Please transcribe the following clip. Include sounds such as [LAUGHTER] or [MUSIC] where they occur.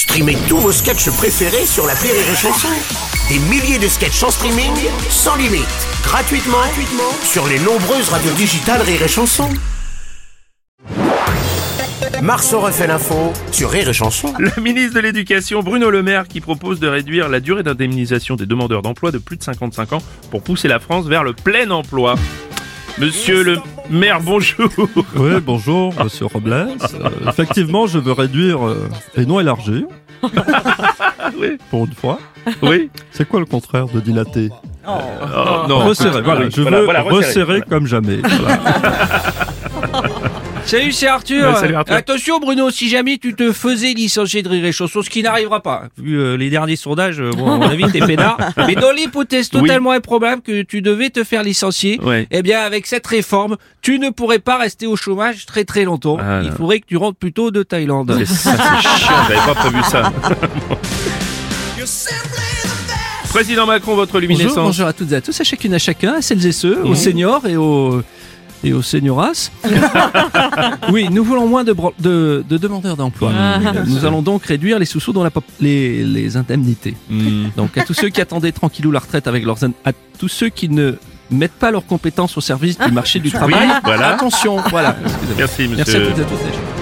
Streamez tous vos sketchs préférés sur la Rire et Chanson. Des milliers de sketchs en streaming, sans limite, gratuitement, gratuitement sur les nombreuses radios digitales Rire et Chanson. Marceau refait l'info sur Rire et Chanson. Le ministre de l'Éducation, Bruno Le Maire, qui propose de réduire la durée d'indemnisation des demandeurs d'emploi de plus de 55 ans pour pousser la France vers le plein emploi. Monsieur le maire, bonjour. Oui, bonjour, monsieur Robles. Euh, effectivement, je veux réduire euh, et non élargir. oui. Pour une fois. Oui. C'est quoi le contraire de dilater Oh, non. Resserrer, voilà. Je voilà, veux voilà, resserrer, resserrer voilà. comme jamais. Salut, c'est Arthur. Ouais, salut, Arthur. Attention, Bruno, si jamais tu te faisais licencier de Rire et Chanson, ce qui n'arrivera pas, vu euh, les derniers sondages, euh, bon, à mon avis, t'es peinard. [LAUGHS] Mais dans l'hypothèse Oui. totalement improbable que tu devais te faire licencier, Ouais. eh bien, avec cette réforme, tu ne pourrais pas rester au chômage très très longtemps. Ah, Il faudrait que tu rentres plutôt de Thaïlande. C'est ça, c'est [LAUGHS] chiant, j'avais pas prévu ça. Président Macron, votre Bonjour, luminescence. bonjour à toutes et à tous, à chacune, à chacun, à celles et ceux, aux seniors et aux et aux senioras. [LAUGHS] oui, nous voulons moins de, de, de demandeurs d'emploi. Nous allons donc réduire les sous-sous dans la les, les indemnités. Hmm. Donc à tous ceux qui attendaient tranquillou la retraite avec leurs à tous ceux qui ne mettent pas leurs compétences au service du marché du travail. voilà. Attention, voilà. Merci, monsieur. Merci à toutes et à tous.